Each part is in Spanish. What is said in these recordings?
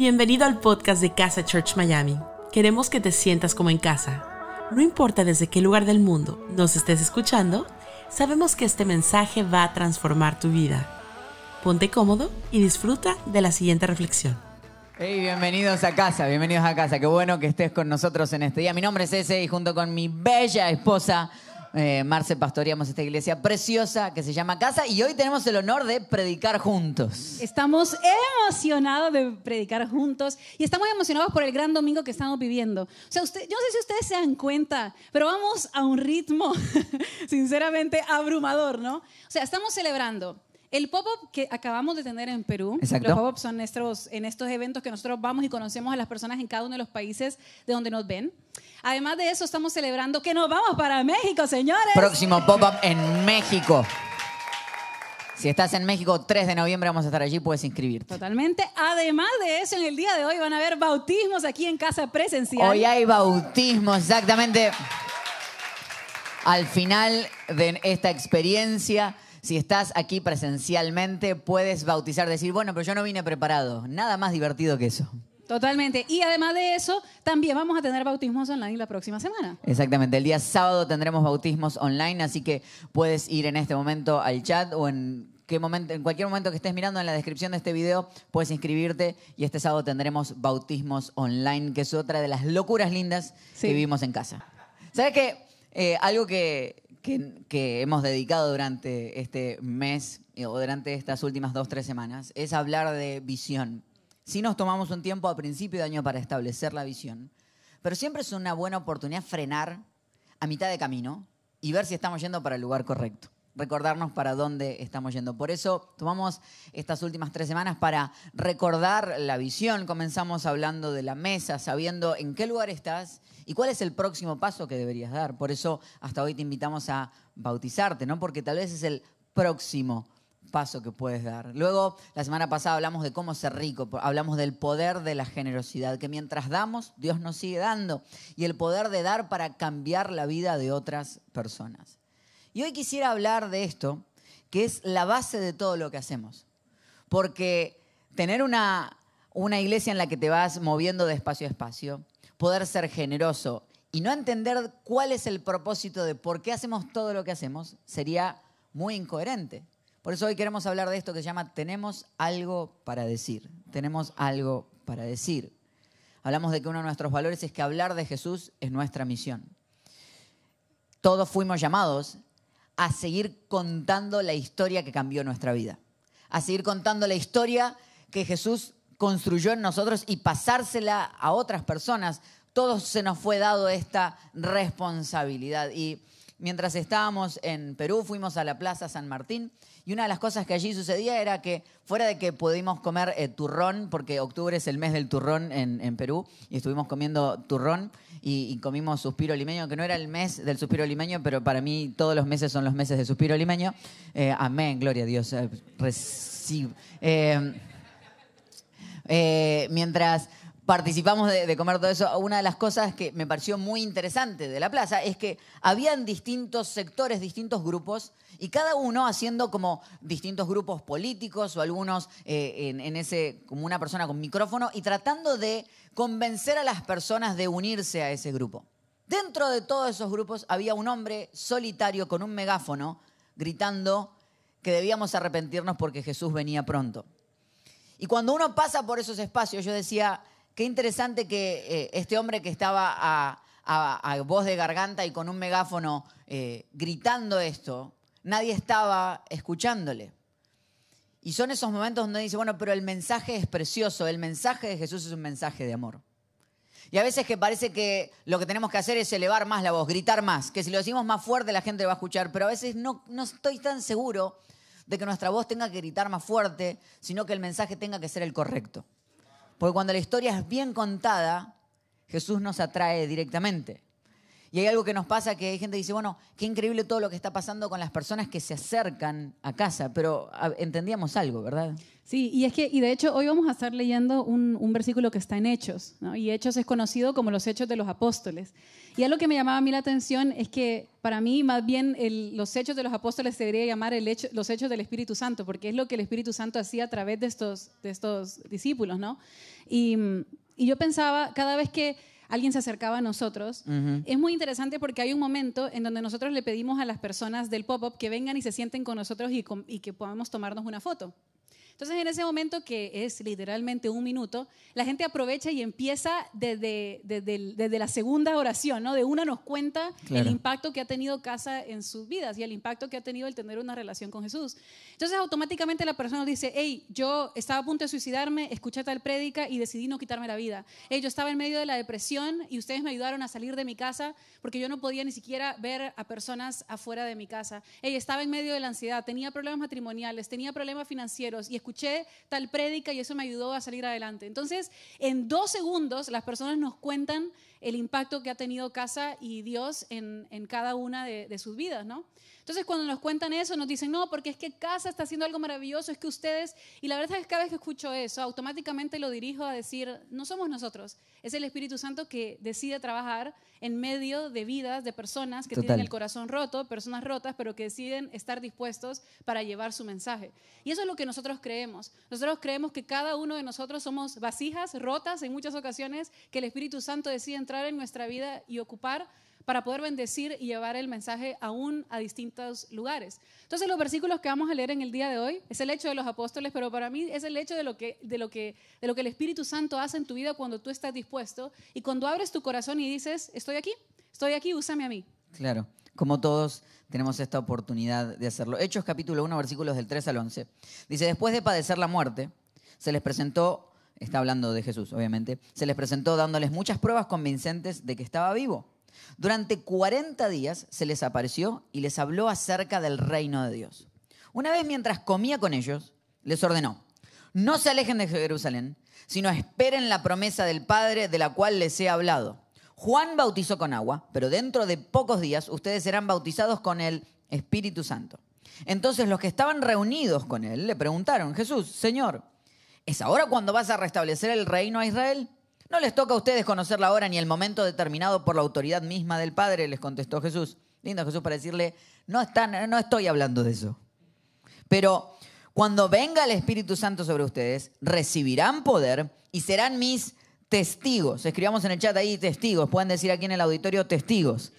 Bienvenido al podcast de Casa Church Miami. Queremos que te sientas como en casa. No importa desde qué lugar del mundo nos estés escuchando, sabemos que este mensaje va a transformar tu vida. Ponte cómodo y disfruta de la siguiente reflexión. Hey, bienvenidos a casa, bienvenidos a casa. Qué bueno que estés con nosotros en este día. Mi nombre es Ese y junto con mi bella esposa eh, Marce pastoreamos esta iglesia preciosa que se llama Casa y hoy tenemos el honor de predicar juntos. Estamos emocionados de predicar juntos y estamos emocionados por el gran domingo que estamos viviendo. O sea, usted, yo no sé si ustedes se dan cuenta, pero vamos a un ritmo sinceramente abrumador, ¿no? O sea, estamos celebrando el pop-up que acabamos de tener en Perú, Exacto. los pop-ups son estos, en estos eventos que nosotros vamos y conocemos a las personas en cada uno de los países de donde nos ven. Además de eso, estamos celebrando que nos vamos para México, señores. Próximo pop-up en México. Si estás en México, 3 de noviembre vamos a estar allí, puedes inscribirte. Totalmente. Además de eso, en el día de hoy van a haber bautismos aquí en casa presencial. Hoy hay bautismo, exactamente. Al final de esta experiencia, si estás aquí presencialmente, puedes bautizar, decir, bueno, pero yo no vine preparado. Nada más divertido que eso. Totalmente. Y además de eso, también vamos a tener bautismos online la próxima semana. Exactamente. El día sábado tendremos bautismos online, así que puedes ir en este momento al chat o en momento, en cualquier momento que estés mirando en la descripción de este video, puedes inscribirte y este sábado tendremos bautismos online, que es otra de las locuras lindas Sí. que vivimos en casa. ¿Sabes qué? Eh, algo que, que- hemos dedicado durante este mes eh, o durante estas últimas dos, tres semanas es hablar de visión. Sí nos tomamos un tiempo a principio de año para establecer la visión, pero siempre es una buena oportunidad frenar a mitad de camino y ver si estamos yendo para el lugar correcto. Recordarnos para dónde estamos yendo. Por eso tomamos estas últimas tres semanas para recordar la visión. Comenzamos hablando de la mesa, sabiendo en qué lugar estás y cuál es el próximo paso que deberías dar. Por eso hasta hoy te invitamos a bautizarte, ¿no? Porque tal vez es el próximo paso que puedes dar. Luego, la semana pasada hablamos de cómo ser rico, hablamos del poder de la generosidad, que mientras damos, Dios nos sigue dando, y el poder de dar para cambiar la vida de otras personas. Y hoy quisiera hablar de esto, que es la base de todo lo que hacemos. Porque tener una, una iglesia en la que te vas moviendo de espacio a espacio, poder ser generoso y no entender cuál es el propósito de por qué hacemos todo lo que hacemos, sería muy incoherente. Por eso hoy queremos hablar de esto que se llama Tenemos algo para decir. Tenemos algo para decir. Hablamos de que uno de nuestros valores es que hablar de Jesús es nuestra misión. Todos fuimos llamados a seguir contando la historia que cambió nuestra vida. A seguir contando la historia que Jesús construyó en nosotros y pasársela a otras personas. Todos se nos fue dado esta responsabilidad. Y mientras estábamos en Perú, fuimos a la Plaza San Martín y una de las cosas que allí sucedía era que fuera de que pudimos comer eh, turrón, porque octubre es el mes del turrón en, Perú, y estuvimos comiendo turrón y, comimos suspiro limeño, que no era el mes del suspiro limeño, pero para mí todos los meses son los meses de suspiro limeño. Eh, amén, gloria a Dios. eh. Eh, mientras participamos de, de comer todo eso, una de las cosas que me pareció muy interesante de la plaza es que habían distintos sectores, distintos grupos, y cada uno haciendo como distintos grupos políticos o algunos eh, en, en ese, como una persona con micrófono, y tratando de convencer a las personas de unirse a ese grupo. Dentro de todos esos grupos había un hombre solitario con un megáfono gritando que debíamos arrepentirnos porque Jesús venía pronto. Y cuando uno pasa por esos espacios, yo decía, qué interesante que eh, este hombre que estaba a, voz de garganta y con un megáfono eh, gritando esto, nadie estaba escuchándole. Y son esos momentos donde dice, bueno, pero el mensaje es precioso, el mensaje de Jesús es un mensaje de amor. Y a veces que parece que lo que tenemos que hacer es elevar más la voz, gritar más, que si lo decimos más fuerte la gente va a escuchar, pero a veces no, no estoy tan seguro de que nuestra voz tenga que gritar más fuerte, sino que el mensaje tenga que ser el correcto. Porque cuando la historia es bien contada, Jesús nos atrae directamente. Y hay algo que nos pasa que hay gente que dice, bueno, qué increíble todo lo que está pasando con las personas que se acercan a casa, pero entendíamos algo, ¿verdad? Sí, y es que, y de hecho, hoy vamos a estar leyendo un, un versículo que está en Hechos, ¿no? Y Hechos es conocido como los Hechos de los Apóstoles. Y algo que me llamaba a mí la atención es que para mí, más bien, los Hechos de los Apóstoles se debería llamar el hecho- los Hechos del Espíritu Santo, porque es lo que el Espíritu Santo hacía a través de estos, de estos discípulos, ¿no? Y, y yo pensaba, cada vez que alguien se acercaba a nosotros, es muy interesante porque hay un momento en donde nosotros le pedimos a las personas del pop-up que vengan y se sienten con nosotros y, que podamos tomarnos una foto. Entonces, en ese momento, que es literalmente un minuto, la gente aprovecha y empieza desde, desde, desde la segunda oración, ¿no? De una nos cuenta Claro. el impacto que ha tenido casa en sus vidas y el impacto que ha tenido el tener una relación con Jesús. Entonces, automáticamente la persona nos dice, hey, yo estaba a punto de suicidarme, escuché tal prédica y decidí no quitarme la vida. Hey, yo estaba en medio de la depresión y ustedes me ayudaron a salir de mi casa porque yo no podía ni siquiera ver a personas afuera de mi casa. Hey, estaba en medio de la ansiedad, tenía problemas matrimoniales, tenía problemas financieros y escuché tal prédica y eso me ayudó a salir adelante. Entonces, en dos segundos las personas nos cuentan el impacto que ha tenido casa y Dios en, en cada una de, de sus vidas, ¿no? Entonces, cuando nos cuentan eso, nos dicen, no, porque es que casa está haciendo algo maravilloso, es que ustedes, y la verdad es que cada vez que escucho eso, automáticamente lo dirijo a decir, no somos nosotros, es el Espíritu Santo que decide trabajar en medio de vidas de personas que Total. tienen el corazón roto, personas rotas, pero que deciden estar dispuestos para llevar su mensaje. Y eso es lo que nosotros creemos. Nosotros creemos que cada uno de nosotros somos vasijas rotas en muchas ocasiones, que el Espíritu Santo decide entrar en nuestra vida y ocupar para poder bendecir y llevar el mensaje aún a distintos lugares. Entonces, los versículos que vamos a leer en el día de hoy es el hecho de los apóstoles, pero para mí es el hecho de lo que, el Espíritu Santo hace en tu vida cuando tú estás dispuesto y cuando abres tu corazón y dices, estoy aquí, estoy aquí, úsame a mí. Claro, como todos tenemos esta oportunidad de hacerlo. Hechos capítulo 1, versículos del 3 al 11. Dice, después de padecer la muerte, se les presentó, está hablando de Jesús, obviamente, se les presentó dándoles muchas pruebas convincentes de que estaba vivo. Durante 40 días se les apareció y les habló acerca del reino de Dios. Una vez mientras comía con ellos, les ordenó, no se alejen de Jerusalén, sino esperen la promesa del Padre de la cual les he hablado. Juan bautizó con agua, pero dentro de pocos días ustedes serán bautizados con el Espíritu Santo. Entonces los que estaban reunidos con él le preguntaron, Jesús, Señor, ¿es ahora cuando vas a restablecer el reino a Israel? No les toca a ustedes conocer la hora ni el momento determinado por la autoridad misma del Padre, les contestó Jesús. Lindo Jesús para decirle, no, están, no estoy hablando de eso. Pero cuando venga el Espíritu Santo sobre ustedes, recibirán poder y serán mis testigos. Escribamos en el chat ahí testigos. Pueden decir aquí en el auditorio testigos.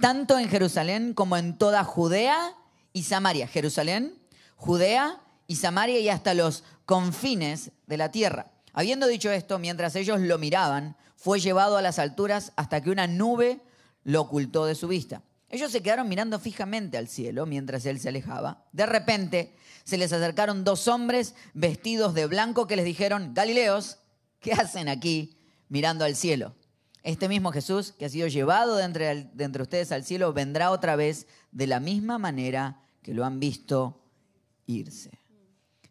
Tanto en Jerusalén como en toda Judea y Samaria. Jerusalén, Judea y Samaria y hasta los confines de la tierra. Habiendo dicho esto, mientras ellos lo miraban, fue llevado a las alturas hasta que una nube lo ocultó de su vista. Ellos se quedaron mirando fijamente al cielo mientras él se alejaba. De repente se les acercaron dos hombres vestidos de blanco que les dijeron, Galileos, ¿qué hacen aquí mirando al cielo? Este mismo Jesús que ha sido llevado de entre, de entre ustedes al cielo vendrá otra vez de la misma manera que lo han visto irse.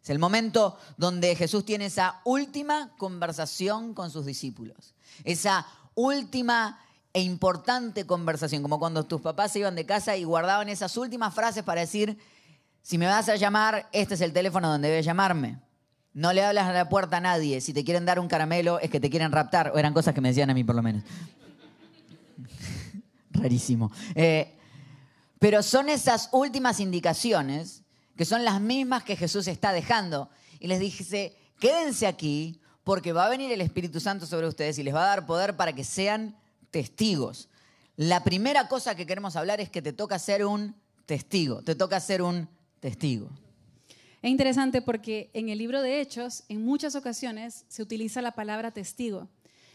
Es el momento donde Jesús tiene esa última conversación con sus discípulos. Esa última e importante conversación, como cuando tus papás se iban de casa y guardaban esas últimas frases para decir, si me vas a llamar, este es el teléfono donde debes llamarme. No le hablas a la puerta a nadie. Si te quieren dar un caramelo, es que te quieren raptar. O eran cosas que me decían a mí, por lo menos. Rarísimo. Eh, pero son esas últimas indicaciones que son las mismas que Jesús está dejando. Y les dice, quédense aquí porque va a venir el Espíritu Santo sobre ustedes y les va a dar poder para que sean testigos. La primera cosa que queremos hablar es que te toca ser un testigo, te toca ser un testigo. Es interesante porque en el libro de Hechos, en muchas ocasiones, se utiliza la palabra testigo.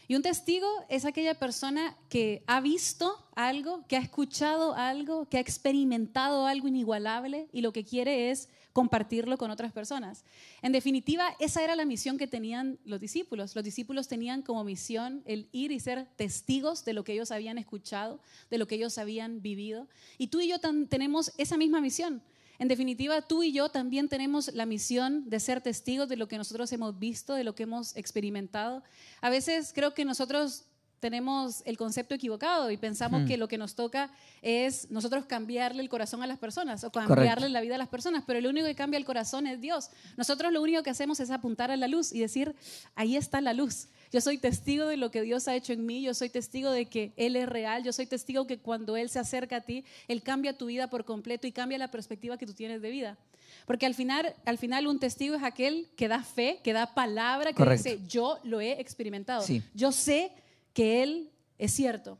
Y un testigo es aquella persona que ha visto algo, que ha escuchado algo, que ha experimentado algo inigualable y lo que quiere es compartirlo con otras personas. En definitiva, esa era la misión que tenían los discípulos. Los discípulos tenían como misión el ir y ser testigos de lo que ellos habían escuchado, de lo que ellos habían vivido. Y tú y yo tenemos esa misma misión. En definitiva, tú y yo también tenemos la misión de ser testigos de lo que nosotros hemos visto, de lo que hemos experimentado. A veces creo que nosotros tenemos el concepto equivocado y pensamos que lo que nos toca es nosotros cambiarle el corazón a las personas o cambiarle Correcto. la vida a las personas, pero el único que cambia el corazón es Dios. Nosotros lo único que hacemos es apuntar a la luz y decir, ahí está la luz. Yo soy testigo de lo que Dios ha hecho en mí, yo soy testigo de que Él es real, yo soy testigo que cuando Él se acerca a ti, Él cambia tu vida por completo y cambia la perspectiva que tú tienes de vida. Porque al final, al final un testigo es aquel que da fe, que da palabra, que Correcto. dice, yo lo he experimentado. Sí. Yo sé que Él es cierto.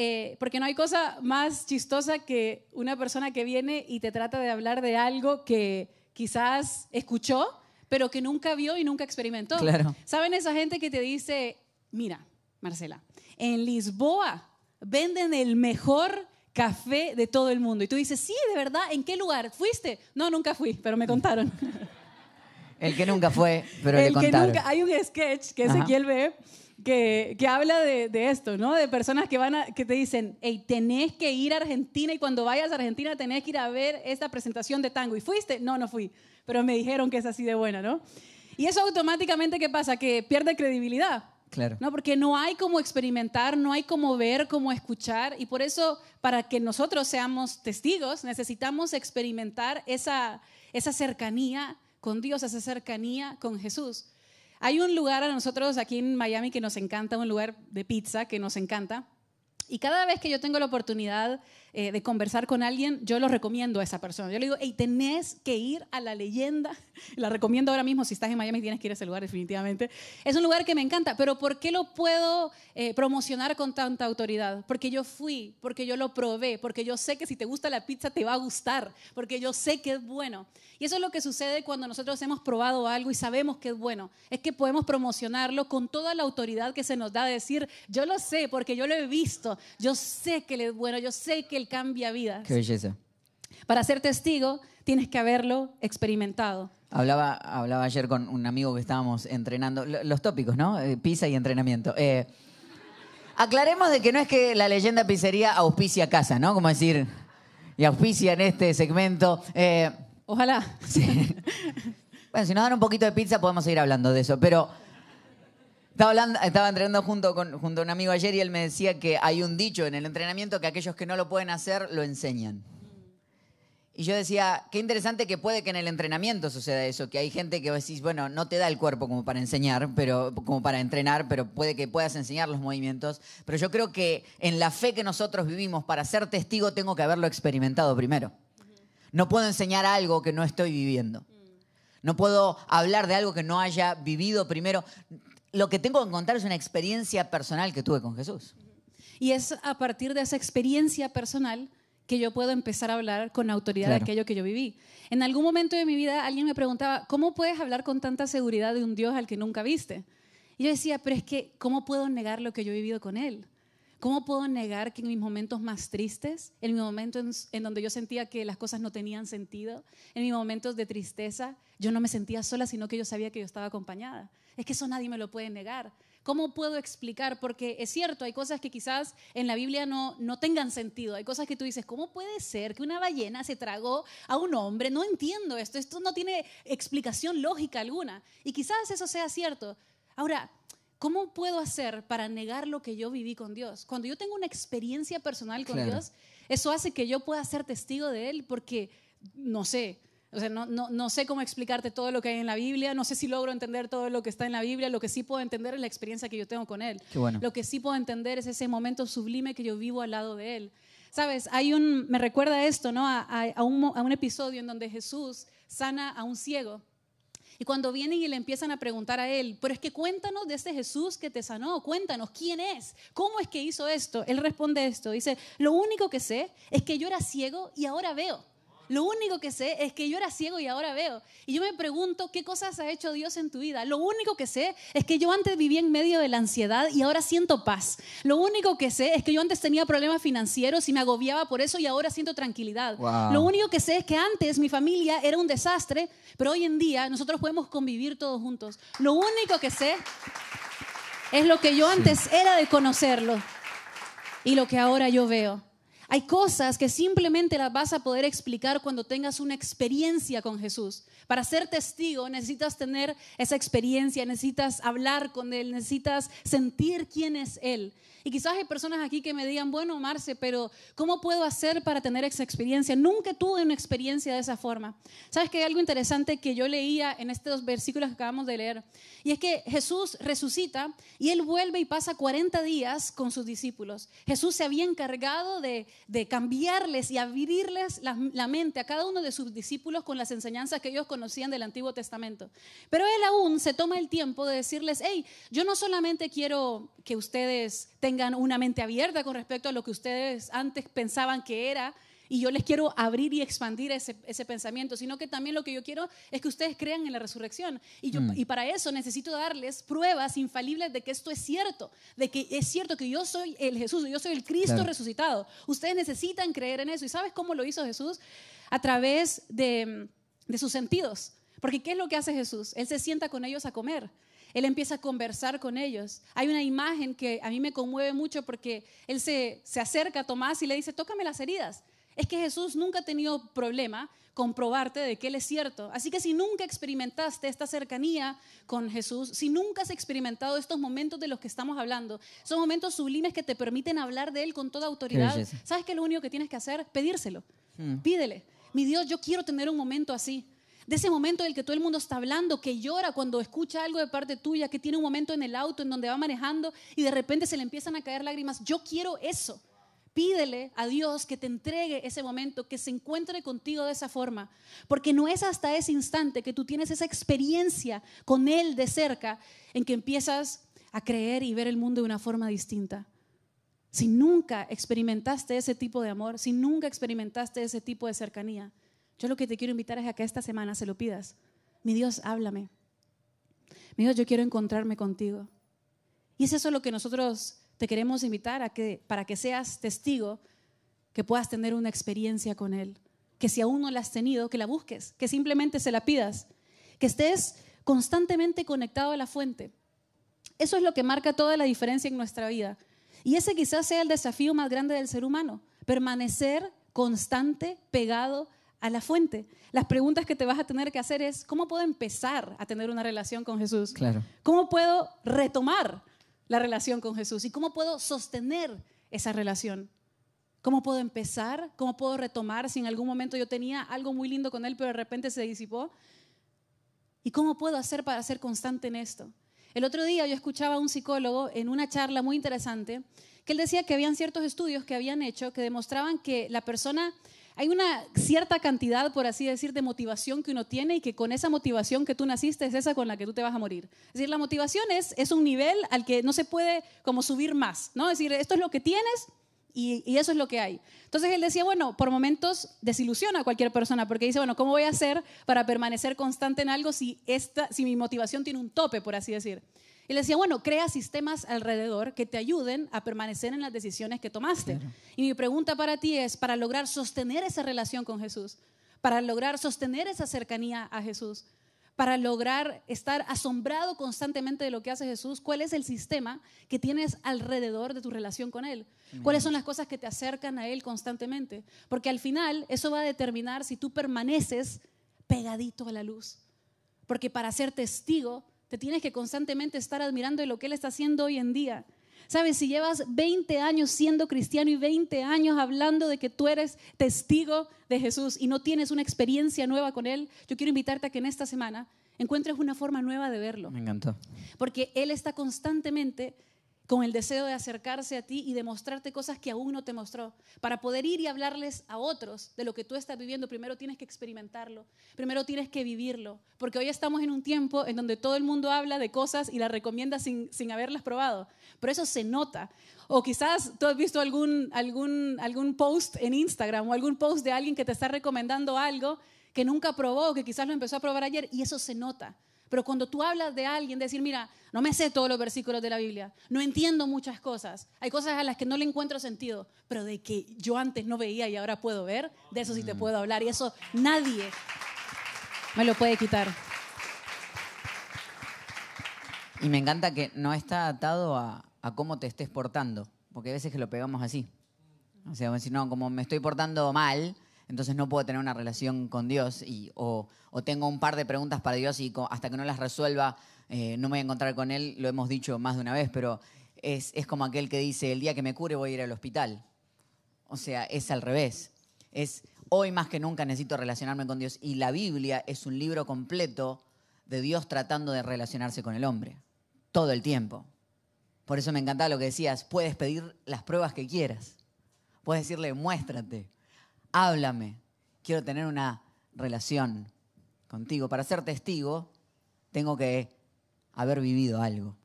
Eh, porque no hay cosa más chistosa que una persona que viene y te trata de hablar de algo que quizás escuchó, pero que nunca vio y nunca experimentó. Claro. ¿Saben esa gente que te dice, mira, Marcela, en Lisboa venden el mejor café de todo el mundo? Y tú dices, sí, de verdad, ¿en qué lugar? ¿Fuiste? No, nunca fui, pero me contaron. El que nunca fue, pero le el que contaron. nunca, hay un sketch que. Ezequiel ve que, que habla de, de esto, ¿no? De personas que van a, que te dicen, hey, tenés que ir a Argentina y cuando vayas a Argentina tenés que ir a ver esta presentación de tango. ¿Y fuiste? No, no fui, pero me dijeron que es así de buena, ¿no? Y eso automáticamente, ¿qué pasa? Que pierde credibilidad. Claro. ¿no? Porque no hay como experimentar, no hay como ver, como escuchar. Y por eso, para que nosotros seamos testigos, necesitamos experimentar esa, esa cercanía con Dios, esa cercanía con Jesús. Hay un lugar a nosotros aquí en Miami que nos encanta, un lugar de pizza que nos encanta. Y cada vez que yo tengo la oportunidad eh, de conversar con alguien, yo lo recomiendo a esa persona. Yo le digo, hey, tenés que ir a la leyenda. La recomiendo ahora mismo, si estás en Miami tienes que ir a ese lugar definitivamente. Es un lugar que me encanta, pero ¿por qué lo puedo eh, promocionar con tanta autoridad? Porque yo fui, porque yo lo probé, porque yo sé que si te gusta la pizza te va a gustar, porque yo sé que es bueno. Y eso es lo que sucede cuando nosotros hemos probado algo y sabemos que es bueno. Es que podemos promocionarlo con toda la autoridad que se nos da de decir, yo lo sé porque yo lo he visto, yo sé que es bueno, yo sé que él cambia vidas. Qué belleza. Para ser testigo tienes que haberlo experimentado. Hablaba, hablaba ayer con un amigo que estábamos entrenando. Lo- Los tópicos, ¿no? Eh, pizza y entrenamiento. Eh, aclaremos de que no es que la leyenda pizzería auspicia casa, ¿no? Como decir, y auspicia en este segmento. Eh, Ojalá. sí. Bueno, si nos dan un poquito de pizza podemos seguir hablando de eso, pero estaba, entrenando junto, con, a un amigo ayer y él me decía que hay un dicho en el entrenamiento que aquellos que no lo pueden hacer lo enseñan. Y yo decía, qué interesante que puede que en el entrenamiento suceda eso, que hay gente que decís, bueno, no te da el cuerpo como para enseñar, pero como para entrenar, pero puede que puedas enseñar los movimientos. Pero yo creo que en la fe que nosotros vivimos, para ser testigo tengo que haberlo experimentado primero. No puedo enseñar algo que no estoy viviendo. No puedo hablar de algo que no haya vivido primero. Lo que tengo que contar es una experiencia personal que tuve con Jesús. Y es a partir de esa experiencia personal que yo puedo empezar a hablar con autoridad Claro. de aquello que yo viví. En algún momento de mi vida alguien me preguntaba, ¿cómo puedes hablar con tanta seguridad de un Dios al que nunca viste? Y yo decía, pero es que, ¿cómo puedo negar lo que yo he vivido con Él? ¿Cómo puedo negar que en mis momentos más tristes, en mis momentos en, en donde yo sentía que las cosas no tenían sentido, en mis momentos de tristeza, yo no me sentía sola, sino que yo sabía que yo estaba acompañada? Es que eso nadie me lo puede negar. ¿Cómo puedo explicar? Porque es cierto, hay cosas que quizás en la Biblia no, no tengan sentido. Hay cosas que tú dices, ¿cómo puede ser que una ballena se tragó a un hombre? No entiendo esto. Esto no tiene explicación lógica alguna. Y quizás eso sea cierto. Ahora, ¿cómo puedo hacer para negar lo que yo viví con Dios? Cuando yo tengo una experiencia personal con Claro. Dios, eso hace que yo pueda ser testigo de Él porque, no sé, o sea, no, no, no sé cómo explicarte todo lo que hay en la Biblia, no sé si logro entender todo lo que está en la Biblia, lo que sí puedo entender es la experiencia que yo tengo con Él. Bueno. Lo que sí puedo entender es ese momento sublime que yo vivo al lado de Él. Sabes, hay un, me recuerda esto, ¿no? A, a- a un, a un episodio en donde Jesús sana a un ciego. Y cuando vienen y le empiezan a preguntar a él, pero es que cuéntanos de este Jesús que te sanó, cuéntanos quién es, cómo es que hizo esto. Él responde esto, dice, lo único que sé es que yo era ciego y ahora veo. Lo único que sé es que yo era ciego y ahora veo. Y yo me pregunto, ¿qué cosas ha hecho Dios en tu vida? Lo único que sé es que yo antes vivía en medio de la ansiedad y ahora siento paz. Lo único que sé es que yo antes tenía problemas financieros y me agobiaba por eso y ahora siento tranquilidad. Wow. Lo único que sé es que antes mi familia era un desastre, pero hoy en día nosotros podemos convivir todos juntos. Lo único que sé es lo que yo antes era de conocerlo y lo que ahora yo veo. Hay cosas que simplemente las vas a poder explicar cuando tengas una experiencia con Jesús. Para ser testigo necesitas tener esa experiencia, necesitas hablar con Él, necesitas sentir quién es Él. Y quizás hay personas aquí que me digan, bueno, Marce, pero ¿cómo puedo hacer para tener esa experiencia? Nunca tuve una experiencia de esa forma. ¿Sabes que hay algo interesante que yo leía en estos versículos que acabamos de leer? Y es que Jesús resucita y Él vuelve y pasa 40 días con sus discípulos. Jesús se había encargado de, cambiarles y abrirles la mente a cada uno de sus discípulos con las enseñanzas que ellos conocían del Antiguo Testamento. Pero Él aún se toma el tiempo de decirles, hey, yo no solamente quiero que ustedes tengan una mente abierta con respecto a lo que ustedes antes pensaban que era, y yo les quiero abrir y expandir ese, pensamiento, sino que también lo que yo quiero es que ustedes crean en la resurrección. Y, yo, mm. y para eso necesito darles pruebas infalibles de que esto es cierto, de que es cierto que yo soy el Jesús, yo soy el Cristo resucitado. Ustedes necesitan creer en eso. ¿Y sabes cómo lo hizo Jesús? A través de, de sus sentidos. Porque ¿qué es lo que hace Jesús? Él se sienta con ellos a comer. Él empieza a conversar con ellos. Hay una imagen que a mí me conmueve mucho porque él se, acerca a Tomás y le dice, tócame las heridas. Es que Jesús nunca ha tenido problema con probarte de que Él es cierto. Así que si nunca experimentaste esta cercanía con Jesús, si nunca has experimentado estos momentos de los que estamos hablando, son momentos sublimes que te permiten hablar de Él con toda autoridad, ¿sabes qué es lo único que tienes que hacer? Pedírselo. Hmm. Pídele. Mi Dios, yo quiero tener un momento así de ese momento del que todo el mundo está hablando, que llora cuando escucha algo de parte tuya, que tiene un momento en el auto en donde va manejando y de repente se le empiezan a caer lágrimas. Yo quiero eso. Pídele a Dios que te entregue ese momento, que se encuentre contigo de esa forma, porque no es hasta ese instante que tú tienes esa experiencia con Él de cerca en que empiezas a creer y ver el mundo de una forma distinta. Si nunca experimentaste ese tipo de amor, si nunca experimentaste ese tipo de cercanía, yo lo que te quiero invitar es a que esta semana se lo pidas. Mi Dios, háblame. Mi Dios, yo quiero encontrarme contigo. Y es eso lo que nosotros te queremos invitar a que para que seas testigo, que puedas tener una experiencia con Él. Que si aún no la has tenido, que la busques, que simplemente se la pidas, que estés constantemente conectado a la fuente. Eso es lo que marca toda la diferencia en nuestra vida. Y ese quizás sea el desafío más grande del ser humano, permanecer constante, pegado a la fuente. Las preguntas que te vas a tener que hacer es, ¿cómo puedo empezar a tener una relación con Jesús? Claro. ¿Cómo puedo retomar la relación con Jesús? ¿Y cómo puedo sostener esa relación? ¿Cómo puedo empezar? ¿Cómo puedo retomar si en algún momento yo tenía algo muy lindo con Él, pero de repente se disipó? ¿Y cómo puedo hacer para ser constante en esto? El otro día yo escuchaba a un psicólogo en una charla muy interesante que él decía que habían ciertos estudios que habían hecho que demostraban que la persona hay una cierta cantidad, por así decir, de motivación que uno tiene y que con esa motivación que tú naciste es esa con la que tú te vas a morir. Es decir, la motivación es, es un nivel al que no se puede como subir más, ¿no? Es decir, esto es lo que tienes y, y, eso es lo que hay. Entonces él decía, bueno, por momentos desilusiona a cualquier persona porque dice, bueno, ¿cómo voy a hacer para permanecer constante en algo si, esta, si mi motivación tiene un tope, por así decir? Y le decía, bueno, crea sistemas alrededor que te ayuden a permanecer en las decisiones que tomaste. Y mi pregunta para ti es, para lograr sostener esa relación con Jesús, para lograr sostener esa cercanía a Jesús, para lograr estar asombrado constantemente de lo que hace Jesús, ¿cuál es el sistema que tienes alrededor de tu relación con Él? ¿Cuáles son las cosas que te acercan a Él constantemente? Porque al final eso va a determinar si tú permaneces pegadito a la luz. Porque para ser testigo te tienes que constantemente estar admirando de lo que Él está haciendo hoy en día. Sabes, si llevas 20 años siendo cristiano y 20 años hablando de que tú eres testigo de Jesús y no tienes una experiencia nueva con Él, yo quiero invitarte a que en esta semana encuentres una forma nueva de verlo. Me encantó. Porque Él está constantemente con el deseo de acercarse a ti y demostrarte cosas que aún no te mostró. Para poder ir y hablarles a otros de lo que tú estás viviendo, primero tienes que experimentarlo, primero tienes que vivirlo, porque hoy estamos en un tiempo en donde todo el mundo habla de cosas y las recomienda sin, sin haberlas probado, pero eso se nota. O quizás tú has visto algún, algún, algún post en Instagram o algún post de alguien que te está recomendando algo que nunca probó, que quizás lo empezó a probar ayer y eso se nota. Pero cuando tú hablas de alguien, decir, mira, no me sé todos los versículos de la Biblia, no entiendo muchas cosas, hay cosas a las que no le encuentro sentido, pero de que yo antes no veía y ahora puedo ver, de eso sí te mm. puedo hablar y eso nadie me lo puede quitar. Y me encanta que no está atado a, cómo te estés portando, porque a veces que lo pegamos así. O sea, decir, no, como me estoy portando mal, entonces no puedo tener una relación con Dios y, o, tengo un par de preguntas para Dios y hasta que no las resuelva eh, no me voy a encontrar con Él. Lo hemos dicho más de una vez, pero es, es como aquel que dice, el día que me cure voy a ir al hospital. O sea, es al revés. Es hoy más que nunca necesito relacionarme con Dios. Y la Biblia es un libro completo de Dios tratando de relacionarse con el hombre. Todo el tiempo. Por eso me encantaba lo que decías. Puedes pedir las pruebas que quieras. Puedes decirle, muéstrate, háblame. Quiero tener una relación contigo. Para ser testigo, tengo que haber vivido algo.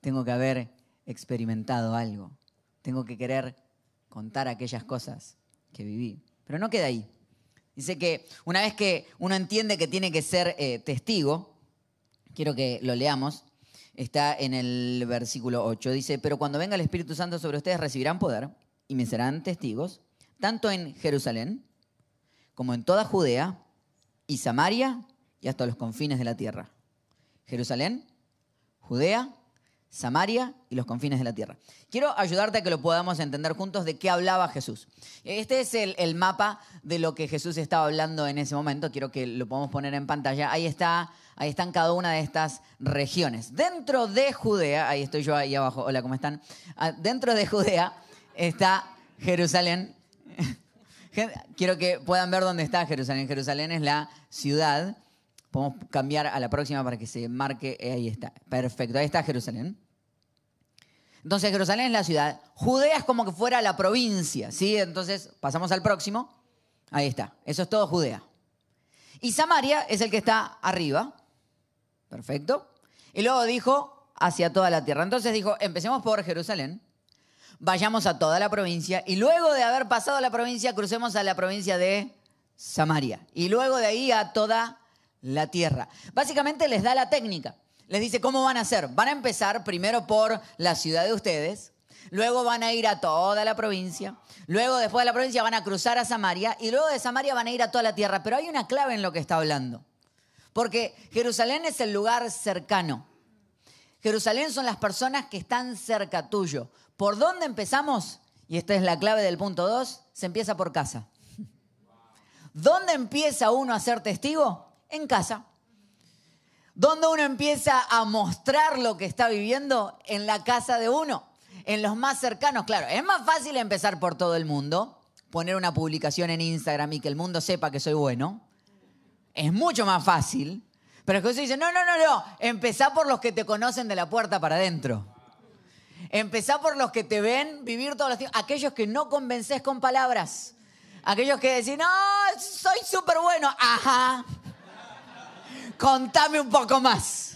Tengo que haber experimentado algo. Tengo que querer contar aquellas cosas que viví. Pero no queda ahí. Dice que una vez que uno entiende que tiene que ser eh, testigo, quiero que lo leamos, está en el versículo 8, dice, pero cuando venga el Espíritu Santo sobre ustedes recibirán poder y me serán testigos, tanto en Jerusalén como en toda Judea y Samaria y hasta los confines de la tierra. Jerusalén, Judea, Samaria y los confines de la tierra. Quiero ayudarte a que lo podamos entender juntos de qué hablaba Jesús. Este es el, mapa de lo que Jesús estaba hablando en ese momento. Quiero que lo podamos poner en pantalla. Ahí está, ahí están cada una de estas regiones. Dentro de Judea, ahí estoy yo ahí abajo. Hola, ¿cómo están? Ah, Dentro de Judea está Jerusalén. Quiero que puedan ver dónde está Jerusalén. Jerusalén es la ciudad. Podemos cambiar a la próxima para que se marque. Eh, Ahí está. Perfecto. Ahí está Jerusalén. Entonces Jerusalén es la ciudad. Judea es como que fuera la provincia. ¿sí? Entonces pasamos al próximo. Ahí está. Eso es todo Judea. Y Samaria es el que está arriba. Perfecto. Y luego dijo hacia toda la tierra. Entonces dijo, empecemos por Jerusalén vayamos a toda la provincia y luego de haber pasado la provincia crucemos a la provincia de Samaria y luego de ahí a toda la tierra. Básicamente les da la técnica. Les dice cómo van a hacer. Van a empezar primero por la ciudad de ustedes, luego van a ir a toda la provincia, luego después de la provincia van a cruzar a Samaria y luego de Samaria van a ir a toda la tierra. Pero hay una clave en lo que está hablando. Porque Jerusalén es el lugar cercano. Jerusalén son las personas que están cerca tuyo. ¿Por dónde empezamos? Y esta es la clave del punto 2. Se empieza por casa. ¿Dónde empieza uno a ser testigo? En casa. ¿Dónde uno empieza a mostrar lo que está viviendo? En la casa de uno. En los más cercanos. Claro, es más fácil empezar por todo el mundo. Poner una publicación en Instagram y que el mundo sepa que soy bueno. Es mucho más fácil. Pero Jesús dice, no, no, no, no. Empezá por los que te conocen de la puerta para adentro. Empezá por los que te ven vivir todos los tiempos. Aquellos que no convences con palabras. Aquellos que decís, no, soy súper bueno. Ajá. Contame un poco más.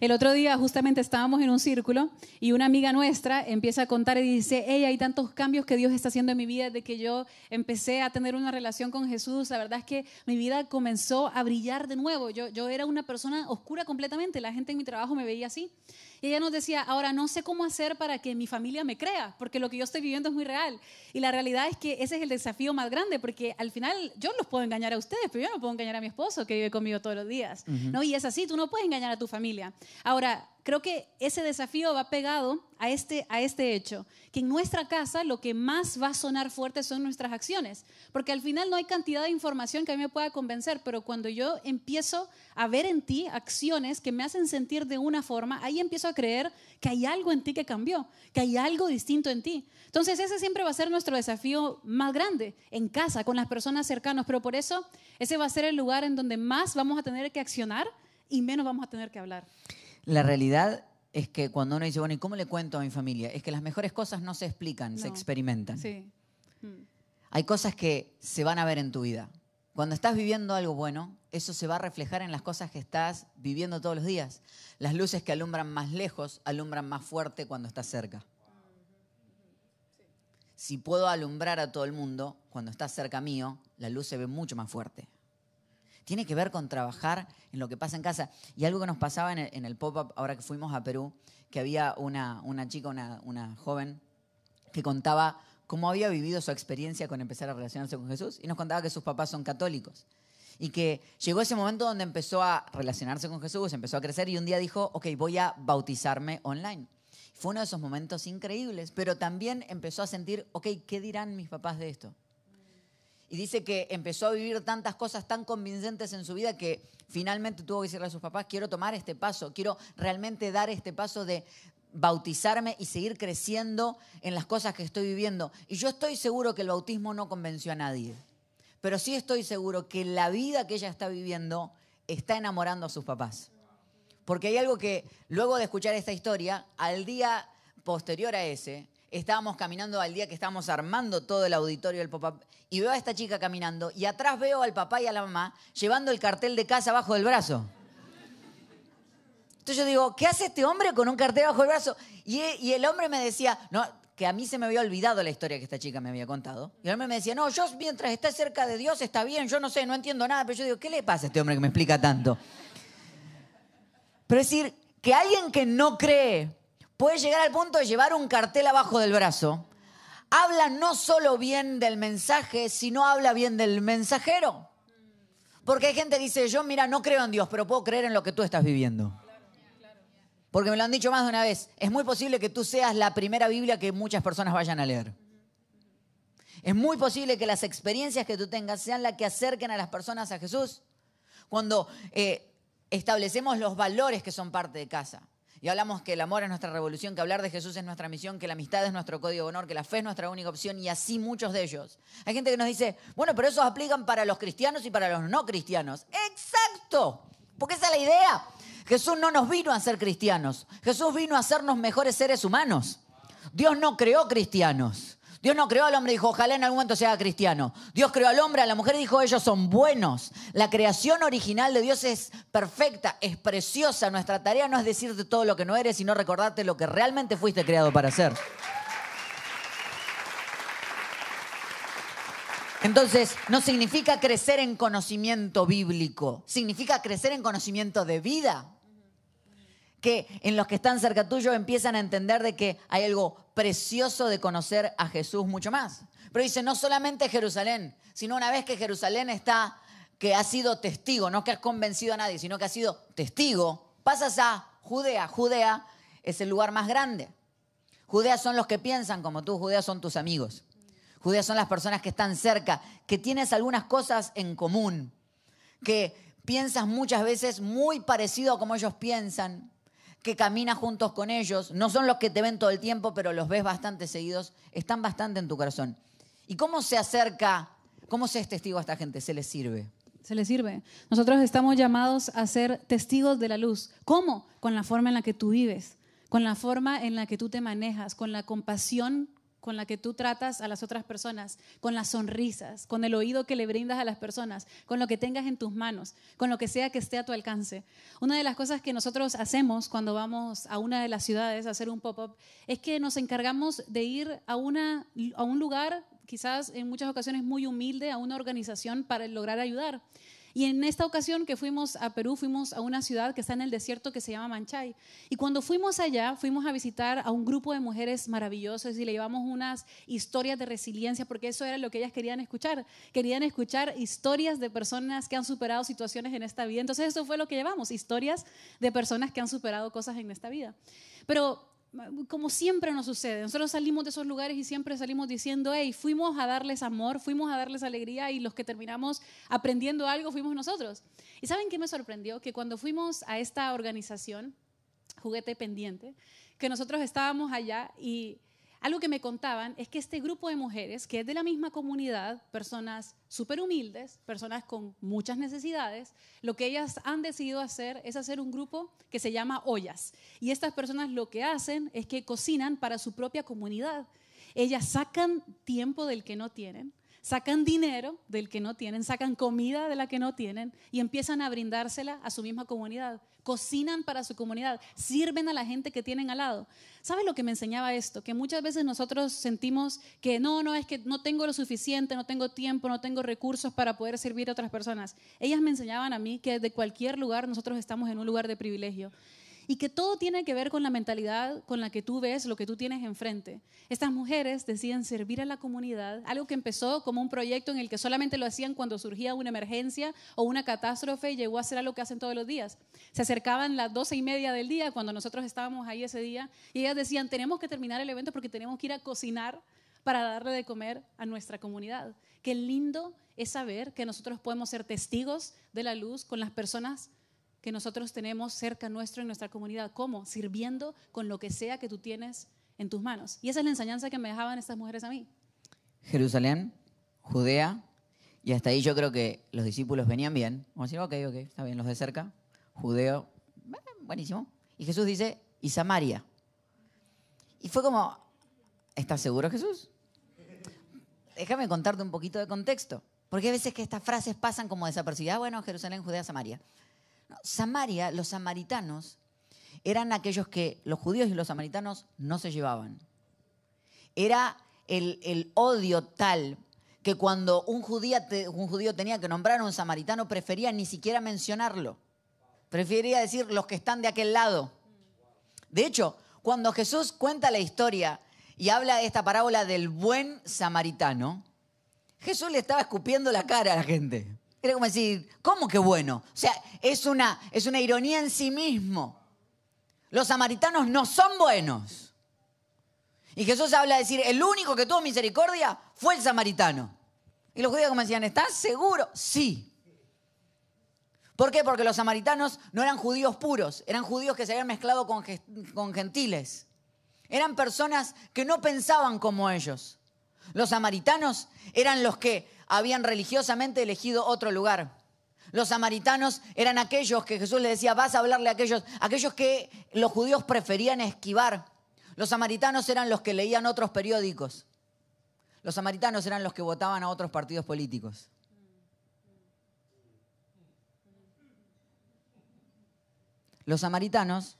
El otro día justamente estábamos en un círculo y una amiga nuestra empieza a contar y dice, hey, hay tantos cambios que Dios está haciendo en mi vida desde que yo empecé a tener una relación con Jesús. La verdad es que mi vida comenzó a brillar de nuevo. Yo, yo era una persona oscura completamente. La gente en mi trabajo me veía así. Y ella nos decía, ahora no sé cómo hacer para que mi familia me crea, porque lo que yo estoy viviendo es muy real. Y la realidad es que ese es el desafío más grande, porque al final yo los puedo engañar a ustedes, pero yo no puedo engañar a mi esposo que vive conmigo todos los días. ¿no? Y es así, tú no puedes engañar a tu familia. Ahora, creo que ese desafío va pegado a este, a este hecho, que en nuestra casa lo que más va a sonar fuerte son nuestras acciones, porque al final no hay cantidad de información que a mí me pueda convencer, pero cuando yo empiezo a ver en ti acciones que me hacen sentir de una forma, ahí empiezo a creer que hay algo en ti que cambió, que hay algo distinto en ti. Entonces ese siempre va a ser nuestro desafío más grande, en casa, con las personas cercanas, pero por eso ese va a ser el lugar en donde más vamos a tener que accionar y menos vamos a tener que hablar. La realidad es que cuando uno dice, bueno, ¿y cómo le cuento a mi familia? Es que las mejores cosas no se explican, se experimentan. Sí. Hay cosas que se van a ver en tu vida. Cuando estás viviendo algo bueno, eso se va a reflejar en las cosas que estás viviendo todos los días. Las luces que alumbran más lejos alumbran más fuerte cuando estás cerca. Si puedo alumbrar a todo el mundo, cuando estás cerca mío, la luz se ve mucho más fuerte. Tiene que ver con trabajar en lo que pasa en casa. Y algo que nos pasaba en el, pop-up, ahora que fuimos a Perú, que había una, una chica, una, una joven, que contaba cómo había vivido su experiencia con empezar a relacionarse con Jesús y nos contaba que sus papás son católicos y que llegó ese momento donde empezó a relacionarse con Jesús, empezó a crecer y un día dijo, ok, voy a bautizarme online. Fue uno de esos momentos increíbles, pero también empezó a sentir, ok, ¿qué dirán mis papás de esto? Y dice que empezó a vivir tantas cosas tan convincentes en su vida que finalmente tuvo que decirle a sus papás, quiero tomar este paso, quiero realmente dar este paso de bautizarme y seguir creciendo en las cosas que estoy viviendo. Y yo estoy seguro que el bautismo no convenció a nadie, pero sí estoy seguro que la vida que ella está viviendo está enamorando a sus papás. Porque hay algo que luego de escuchar esta historia, al día posterior a ese, estábamos caminando al día que estábamos armando todo el auditorio del pop-up y veo a esta chica caminando y atrás veo al papá y a la mamá llevando el cartel de casa abajo del brazo. Entonces yo digo, ¿qué hace este hombre con un cartel bajo el brazo? Y, y el hombre me decía, no, que a mí se me había olvidado la historia que esta chica me había contado. Y el hombre me decía, no, yo mientras esté cerca de Dios está bien, yo no sé, no entiendo nada, pero yo digo, ¿qué le pasa a este hombre que me explica tanto? Pero es decir, que alguien que no cree puede llegar al punto de llevar un cartel abajo del brazo, habla no solo bien del mensaje, sino habla bien del mensajero. Porque hay gente que dice, yo mira, no creo en Dios, pero puedo creer en lo que tú estás viviendo. Porque me lo han dicho más de una vez, es muy posible que tú seas la primera Biblia que muchas personas vayan a leer. Es muy posible que las experiencias que tú tengas sean las que acerquen a las personas a Jesús. Cuando eh, establecemos los valores que son parte de casa. Y hablamos que el amor es nuestra revolución, que hablar de Jesús es nuestra misión, que la amistad es nuestro código de honor, que la fe es nuestra única opción y así muchos de ellos. Hay gente que nos dice, bueno, pero esos aplican para los cristianos y para los no cristianos. Exacto, porque esa es la idea. Jesús no nos vino a ser cristianos, Jesús vino a hacernos mejores seres humanos. Dios no creó cristianos. Dios no creó al hombre y dijo, ojalá en algún momento sea cristiano. Dios creó al hombre, a la mujer y dijo, ellos son buenos. La creación original de Dios es perfecta, es preciosa. Nuestra tarea no es decirte todo lo que no eres, sino recordarte lo que realmente fuiste creado para ser. Entonces, no significa crecer en conocimiento bíblico, significa crecer en conocimiento de vida que en los que están cerca tuyo empiezan a entender de que hay algo precioso de conocer a Jesús mucho más. Pero dice, no solamente Jerusalén, sino una vez que Jerusalén está, que ha sido testigo, no que has convencido a nadie, sino que ha sido testigo, pasas a Judea. Judea es el lugar más grande. Judea son los que piensan como tú, Judea son tus amigos. Judea son las personas que están cerca, que tienes algunas cosas en común, que piensas muchas veces muy parecido a como ellos piensan, que camina juntos con ellos, no son los que te ven todo el tiempo, pero los ves bastante seguidos, están bastante en tu corazón. ¿Y cómo se acerca, cómo se es testigo a esta gente? Se les sirve. Se les sirve. Nosotros estamos llamados a ser testigos de la luz. ¿Cómo? Con la forma en la que tú vives, con la forma en la que tú te manejas, con la compasión con la que tú tratas a las otras personas, con las sonrisas, con el oído que le brindas a las personas, con lo que tengas en tus manos, con lo que sea que esté a tu alcance. Una de las cosas que nosotros hacemos cuando vamos a una de las ciudades a hacer un pop-up es que nos encargamos de ir a, una, a un lugar, quizás en muchas ocasiones muy humilde, a una organización para lograr ayudar. Y en esta ocasión que fuimos a Perú, fuimos a una ciudad que está en el desierto que se llama Manchay. Y cuando fuimos allá, fuimos a visitar a un grupo de mujeres maravillosas y le llevamos unas historias de resiliencia, porque eso era lo que ellas querían escuchar. Querían escuchar historias de personas que han superado situaciones en esta vida. Entonces eso fue lo que llevamos, historias de personas que han superado cosas en esta vida. Pero como siempre nos sucede. Nosotros salimos de esos lugares y siempre salimos diciendo, hey, fuimos a darles amor, fuimos a darles alegría y los que terminamos aprendiendo algo fuimos nosotros. ¿Y saben qué me sorprendió? Que cuando fuimos a esta organización, Juguete Pendiente, que nosotros estábamos allá y algo que me contaban es que este grupo de mujeres, que es de la misma comunidad, personas súper humildes, personas con muchas necesidades, lo que ellas han decidido hacer es hacer un grupo que se llama Ollas. Y estas personas lo que hacen es que cocinan para su propia comunidad. Ellas sacan tiempo del que no tienen, sacan dinero del que no tienen, sacan comida de la que no tienen y empiezan a brindársela a su misma comunidad. Cocinan para su comunidad, sirven a la gente que tienen al lado. ¿Sabes lo que me enseñaba esto? Que muchas veces nosotros sentimos que no, no, es que no tengo lo suficiente, no tengo tiempo, no tengo recursos para poder servir a otras personas. Ellas me enseñaban a mí que de cualquier lugar nosotros estamos en un lugar de privilegio y que todo tiene que ver con la mentalidad con la que tú ves lo que tú tienes enfrente. Estas mujeres deciden servir a la comunidad, algo que empezó como un proyecto en el que solamente lo hacían cuando surgía una emergencia o una catástrofe, llegó a ser algo que hacen todos los días. Se acercaban las doce y media del día cuando nosotros estábamos ahí ese día y ellas decían, tenemos que terminar el evento porque tenemos que ir a cocinar para darle de comer a nuestra comunidad. Qué lindo es saber que nosotros podemos ser testigos de la luz con las personas que nosotros tenemos cerca nuestro en nuestra comunidad. ¿Cómo? Sirviendo con lo que sea que tú tienes en tus manos. Y esa es la enseñanza que me dejaban estas mujeres a mí. Jerusalén, Judea, y hasta ahí yo creo que los discípulos venían bien. Vamos a decir, ok, ok, está bien, los de cerca. Judeo, buenísimo. Y Jesús dice, y Samaria. Y fue como, ¿estás seguro Jesús? Déjame contarte un poquito de contexto. Porque hay veces que estas frases pasan como desapercibidas. Ah, bueno, Jerusalén, Judea, Samaria. Samaria, los samaritanos, eran aquellos que los judíos y los samaritanos no se llevaban. Era el, odio tal que cuando un, un judío tenía que nombrar a un samaritano, prefería ni siquiera mencionarlo. Prefería decir los que están de aquel lado. De hecho, cuando Jesús cuenta la historia y habla de esta parábola del buen samaritano, Jesús le estaba escupiendo la cara a la gente. Era como decir, ¿cómo que bueno? O sea, es una, es una ironía en sí mismo. Los samaritanos no son buenos. Y Jesús habla de decir, el único que tuvo misericordia fue el samaritano. Y los judíos como decían, ¿estás seguro? Sí. ¿Por qué? Porque los samaritanos no eran judíos puros, eran judíos que se habían mezclado con, con gentiles. Eran personas que no pensaban como ellos. Los samaritanos eran los que habían religiosamente elegido otro lugar. Los samaritanos eran aquellos que Jesús le decía, vas a hablarle a aquellos, aquellos que los judíos preferían esquivar. Los samaritanos eran los que leían otros periódicos. Los samaritanos eran los que votaban a otros partidos políticos. Los samaritanos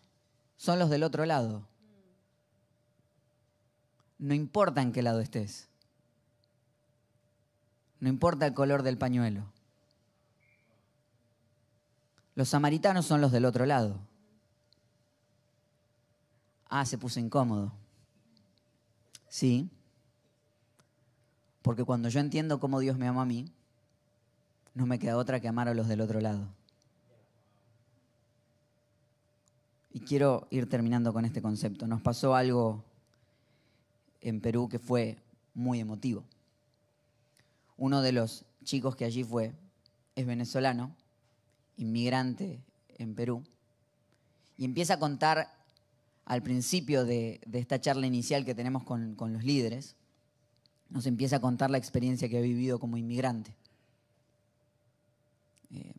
son los del otro lado. No importa en qué lado estés. No importa el color del pañuelo. Los samaritanos son los del otro lado. Ah, se puso incómodo. Sí. Porque cuando yo entiendo cómo Dios me ama a mí, no me queda otra que amar a los del otro lado. Y quiero ir terminando con este concepto. Nos pasó algo en Perú que fue muy emotivo uno de los chicos que allí fue es venezolano, inmigrante en Perú, y empieza a contar al principio de, esta charla inicial que tenemos con, los líderes, nos empieza a contar la experiencia que ha vivido como inmigrante. Eh,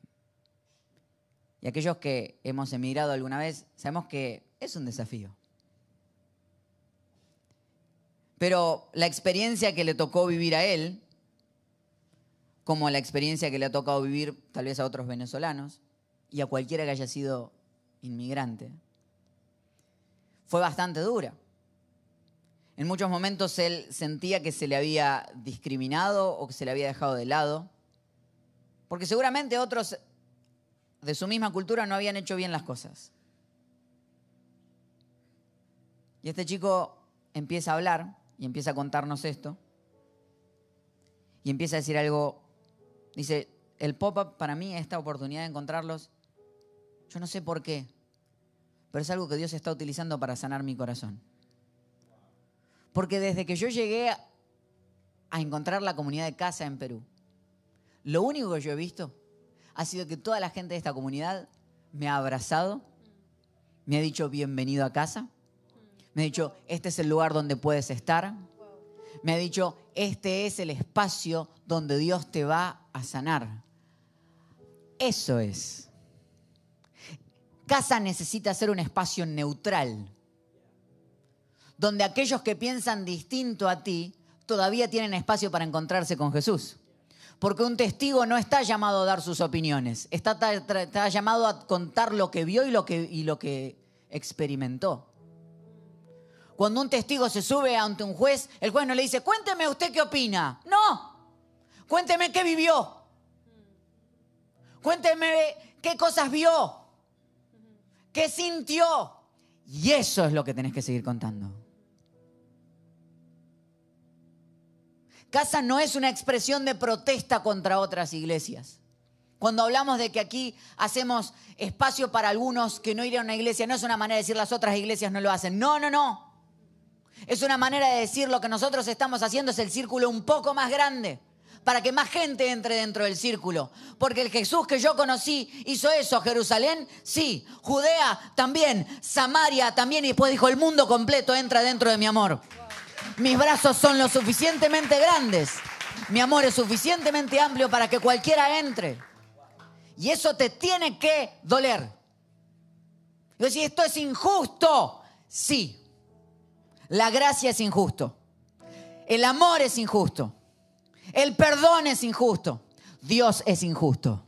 y aquellos que hemos emigrado alguna vez, sabemos que es un desafío. Pero la experiencia que le tocó vivir a él como la experiencia que le ha tocado vivir tal vez a otros venezolanos y a cualquiera que haya sido inmigrante. Fue bastante dura. En muchos momentos él sentía que se le había discriminado o que se le había dejado de lado, porque seguramente otros de su misma cultura no habían hecho bien las cosas. Y este chico empieza a hablar y empieza a contarnos esto y empieza a decir algo Dice, el pop-up para mí, esta oportunidad de encontrarlos, yo no sé por qué, pero es algo que Dios está utilizando para sanar mi corazón. Porque desde que yo llegué a encontrar la comunidad de casa en Perú, lo único que yo he visto ha sido que toda la gente de esta comunidad me ha abrazado, me ha dicho bienvenido a casa, me ha dicho este es el lugar donde puedes estar, me ha dicho este es el espacio donde Dios te va a sanar. Eso es. Casa necesita ser un espacio neutral, donde aquellos que piensan distinto a ti todavía tienen espacio para encontrarse con Jesús. Porque un testigo no está llamado a dar sus opiniones, está, llamado a contar lo que vio y lo que experimentó. Cuando un testigo se sube ante un juez, el juez no le dice, cuénteme usted qué opina. No, Cuénteme qué vivió. Cuénteme qué cosas vio. qué sintió. Y eso es lo que tenés que seguir contando. Casa no es una expresión de protesta contra otras iglesias. Cuando hablamos de que aquí hacemos espacio para algunos que no irían a una iglesia, no es una manera de decir las otras iglesias no lo hacen. No, no, no. Es una manera de decir lo que nosotros estamos haciendo es el círculo un poco más grande para que más gente entre dentro del círculo. Porque el Jesús que yo conocí hizo eso. Jerusalén, sí. Judea también. Samaria también. Y después dijo, el mundo completo entra dentro de mi amor. Mis brazos son lo suficientemente grandes. Mi amor es suficientemente amplio para que cualquiera entre. Y eso te tiene que doler. Y decir, esto es injusto. Sí. La gracia es injusto. El amor es injusto. El perdón es injusto. Dios es injusto.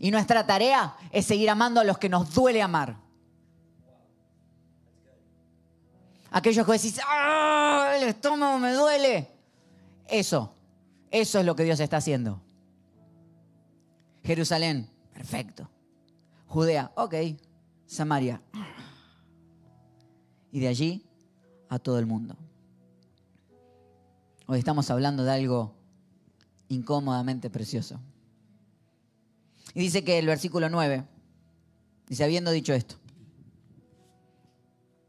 Y nuestra tarea es seguir amando a los que nos duele amar. Aquellos que decís, ¡ah! El estómago me duele. Eso, eso es lo que Dios está haciendo. Jerusalén, perfecto. Judea, ok. Samaria. Y de allí a todo el mundo. Hoy estamos hablando de algo incómodamente precioso. Y dice que el versículo 9, dice, habiendo dicho esto,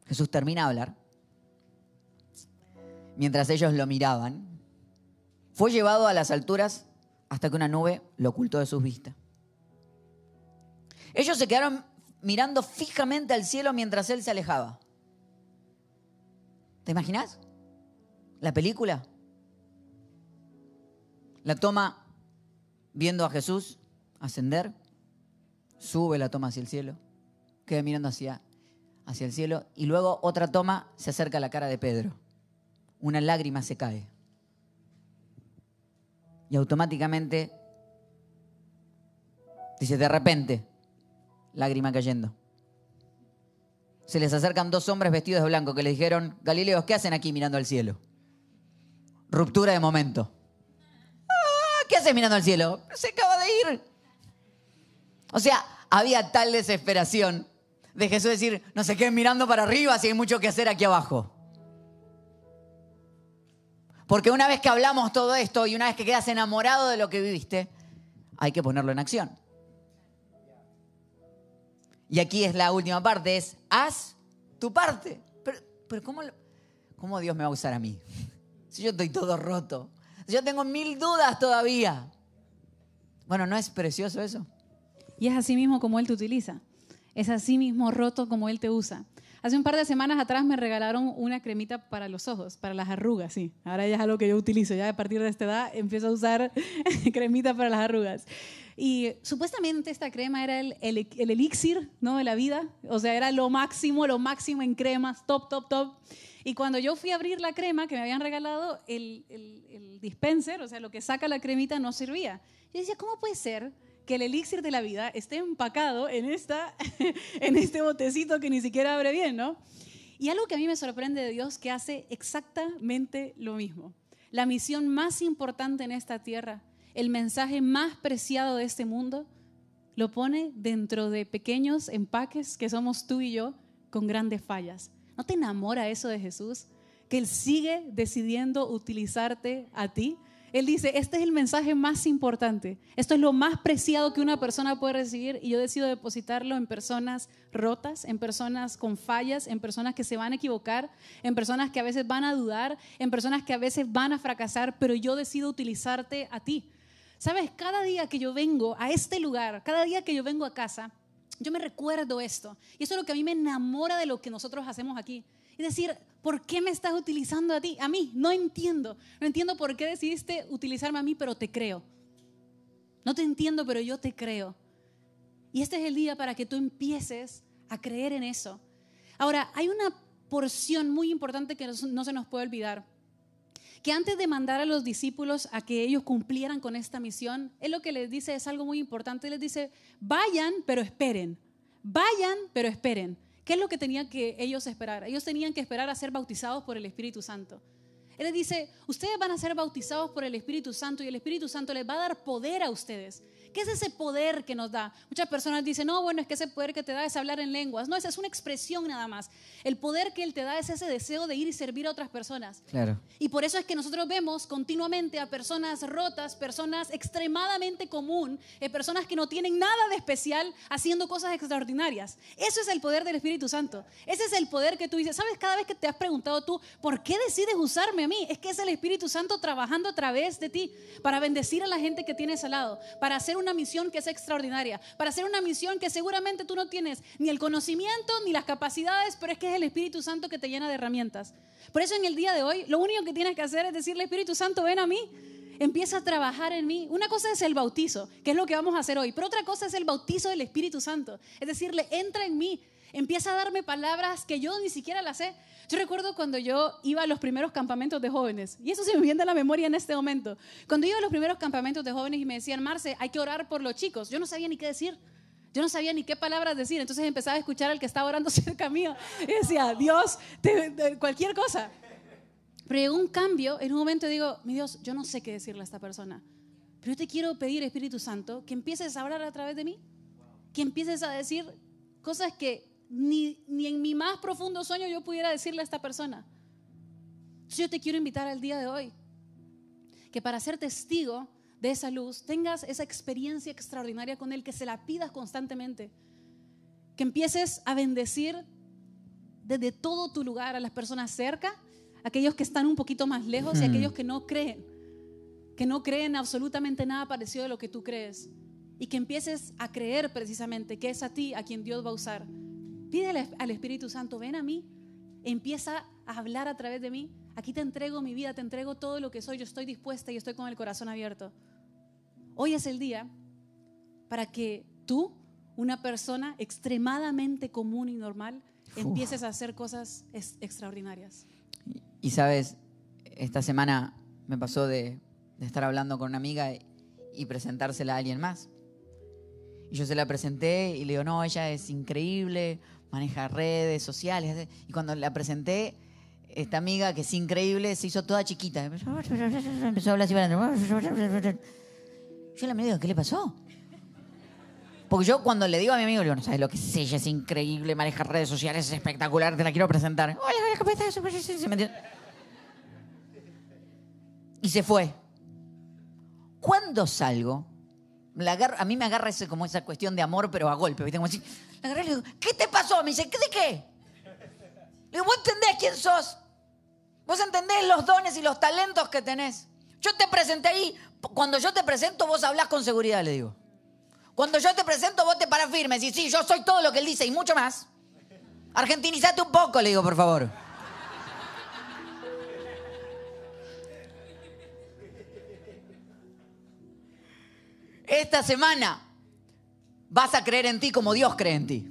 Jesús termina de hablar. Mientras ellos lo miraban, fue llevado a las alturas hasta que una nube lo ocultó de sus vistas. Ellos se quedaron mirando fijamente al cielo mientras él se alejaba. ¿Te imaginas? La película. La toma viendo a Jesús ascender, sube la toma hacia el cielo, queda mirando hacia, hacia el cielo y luego otra toma se acerca a la cara de Pedro. Una lágrima se cae. Y automáticamente dice, de repente, lágrima cayendo. Se les acercan dos hombres vestidos de blanco que le dijeron, Galileos, ¿qué hacen aquí mirando al cielo? Ruptura de momento. Ah, ¿Qué haces mirando al cielo? Se acaba de ir. O sea, había tal desesperación de Jesús decir, no se queden mirando para arriba si hay mucho que hacer aquí abajo. Porque una vez que hablamos todo esto y una vez que quedas enamorado de lo que viviste, hay que ponerlo en acción. Y aquí es la última parte, es haz tu parte. Pero, pero ¿cómo, ¿cómo Dios me va a usar a mí? Si yo estoy todo roto. Si yo tengo mil dudas todavía. Bueno, ¿no es precioso eso? Y es así mismo como Él te utiliza. Es así mismo roto como Él te usa. Hace un par de semanas atrás me regalaron una cremita para los ojos, para las arrugas, sí. Ahora ya es algo que yo utilizo. Ya a partir de esta edad empiezo a usar cremita para las arrugas. Y supuestamente esta crema era el, el, elixir de la vida. O sea, era lo máximo, lo máximo en cremas, top, top, top. Y cuando yo fui a abrir la crema que me habían regalado, el, el dispenser, o sea, lo que saca la cremita, no servía. Yo decía, ¿cómo puede ser que el elixir de la vida esté empacado en, esta, en este botecito que ni siquiera abre bien, ¿no? Y algo que a mí me sorprende de Dios que hace exactamente lo mismo. La misión más importante en esta tierra, el mensaje más preciado de este mundo, lo pone dentro de pequeños empaques que somos tú y yo con grandes fallas. ¿No te enamora eso de Jesús? Que Él sigue decidiendo utilizarte a ti él dice, este es el mensaje más importante. Esto es lo más preciado que una persona puede recibir y yo decido depositarlo en personas rotas, en personas con fallas, en personas que se van a equivocar, en personas que a veces van a dudar, en personas que a veces van a fracasar, pero yo decido utilizarte a ti. Sabes, cada día que yo vengo a este lugar, cada día que yo vengo a casa, yo me recuerdo esto. Y eso es lo que a mí me enamora de lo que nosotros hacemos aquí. Y decir, ¿por qué me estás utilizando a ti? A mí, no entiendo. No entiendo por qué decidiste utilizarme a mí, pero te creo. No te entiendo, pero yo te creo. Y este es el día para que tú empieces a creer en eso. Ahora, hay una porción muy importante que no se nos puede olvidar. Que antes de mandar a los discípulos a que ellos cumplieran con esta misión, Él lo que les dice es algo muy importante. Les dice, vayan, pero esperen. Vayan, pero esperen. ¿Qué es lo que tenían que ellos esperar? Ellos tenían que esperar a ser bautizados por el Espíritu Santo. Él les dice, ustedes van a ser bautizados por el Espíritu Santo y el Espíritu Santo les va a dar poder a ustedes. ¿Qué es ese poder que nos da? Muchas personas dicen, no, bueno, es que ese poder que te da es hablar en lenguas. No, esa es una expresión nada más. El poder que Él te da es ese deseo de ir y servir a otras personas. Claro. Y por eso es que nosotros vemos continuamente a personas rotas, personas extremadamente común, eh, personas que no tienen nada de especial haciendo cosas extraordinarias. Eso es el poder del Espíritu Santo. Ese es el poder que tú dices. ¿Sabes? Cada vez que te has preguntado tú, ¿por qué decides usarme a mí? Es que es el Espíritu Santo trabajando a través de ti para bendecir a la gente que tienes al lado, para hacer una misión que es extraordinaria, para hacer una misión que seguramente tú no tienes ni el conocimiento ni las capacidades, pero es que es el Espíritu Santo que te llena de herramientas. Por eso en el día de hoy, lo único que tienes que hacer es decirle, Espíritu Santo, ven a mí. Empieza a trabajar en mí. Una cosa es el bautizo, que es lo que vamos a hacer hoy, pero otra cosa es el bautizo del Espíritu Santo. Es decirle, entra en mí, empieza a darme palabras que yo ni siquiera las sé. Yo recuerdo cuando yo iba a los primeros campamentos de jóvenes, y eso se me viene a la memoria en este momento. Cuando iba a los primeros campamentos de jóvenes y me decían, Marce, hay que orar por los chicos, yo no sabía ni qué decir. Yo no sabía ni qué palabras decir, entonces empezaba a escuchar al que estaba orando cerca mío y decía, Dios, te- cualquier cosa. Pero llegó un cambio, en un momento digo, mi Dios, yo no sé qué decirle a esta persona, pero yo te quiero pedir, Espíritu Santo, que empieces a hablar a través de mí, que empieces a decir cosas que ni, ni en mi más profundo sueño yo pudiera decirle a esta persona. Yo te quiero invitar al día de hoy, que para ser testigo de esa luz tengas esa experiencia extraordinaria con Él, que se la pidas constantemente, que empieces a bendecir desde todo tu lugar a las personas cerca, aquellos que están un poquito más lejos y Hmm. aquellos que no creen, que no creen absolutamente nada parecido a lo que tú crees. Y que empieces a creer precisamente que es a ti a quien Dios va a usar. Pídele al Espíritu Santo, ven a mí, empieza a hablar a través de mí. Aquí te entrego mi vida, te entrego todo lo que soy, yo estoy dispuesta y estoy con el corazón abierto. Hoy es el día para que tú, una persona extremadamente común y normal, empieces a hacer cosas ex- extraordinarias. Y sabes, esta semana me pasó de, de estar hablando con una amiga y, y presentársela a alguien más. Y yo se la presenté y le digo, no, ella es increíble, maneja redes sociales. Y cuando la presenté, esta amiga que es increíble se hizo toda chiquita. Empezó a hablar así para. Yo la y digo, ¿qué le pasó? Porque yo cuando le digo a mi amigo, le digo, no sabes lo que es ella, es increíble, maneja redes sociales, es espectacular, te la quiero presentar. Hola. Y se fue. Cuando salgo, a mí me agarra ese, como esa cuestión de amor, pero a golpe, ¿viste? Así, la agarré y le digo, ¿qué te pasó? Me dice, ¿qué de qué? Le digo, ¿vos entendés quién sos? ¿Vos entendés los dones y los talentos que tenés? Yo te presenté ahí, cuando yo te presento, vos hablás con seguridad, le digo. Cuando yo te presento, vos te parás firme. Y sí, yo soy todo lo que él dice y mucho más. Argentinizate un poco, le digo, por favor. Esta semana vas a creer en ti como Dios cree en ti.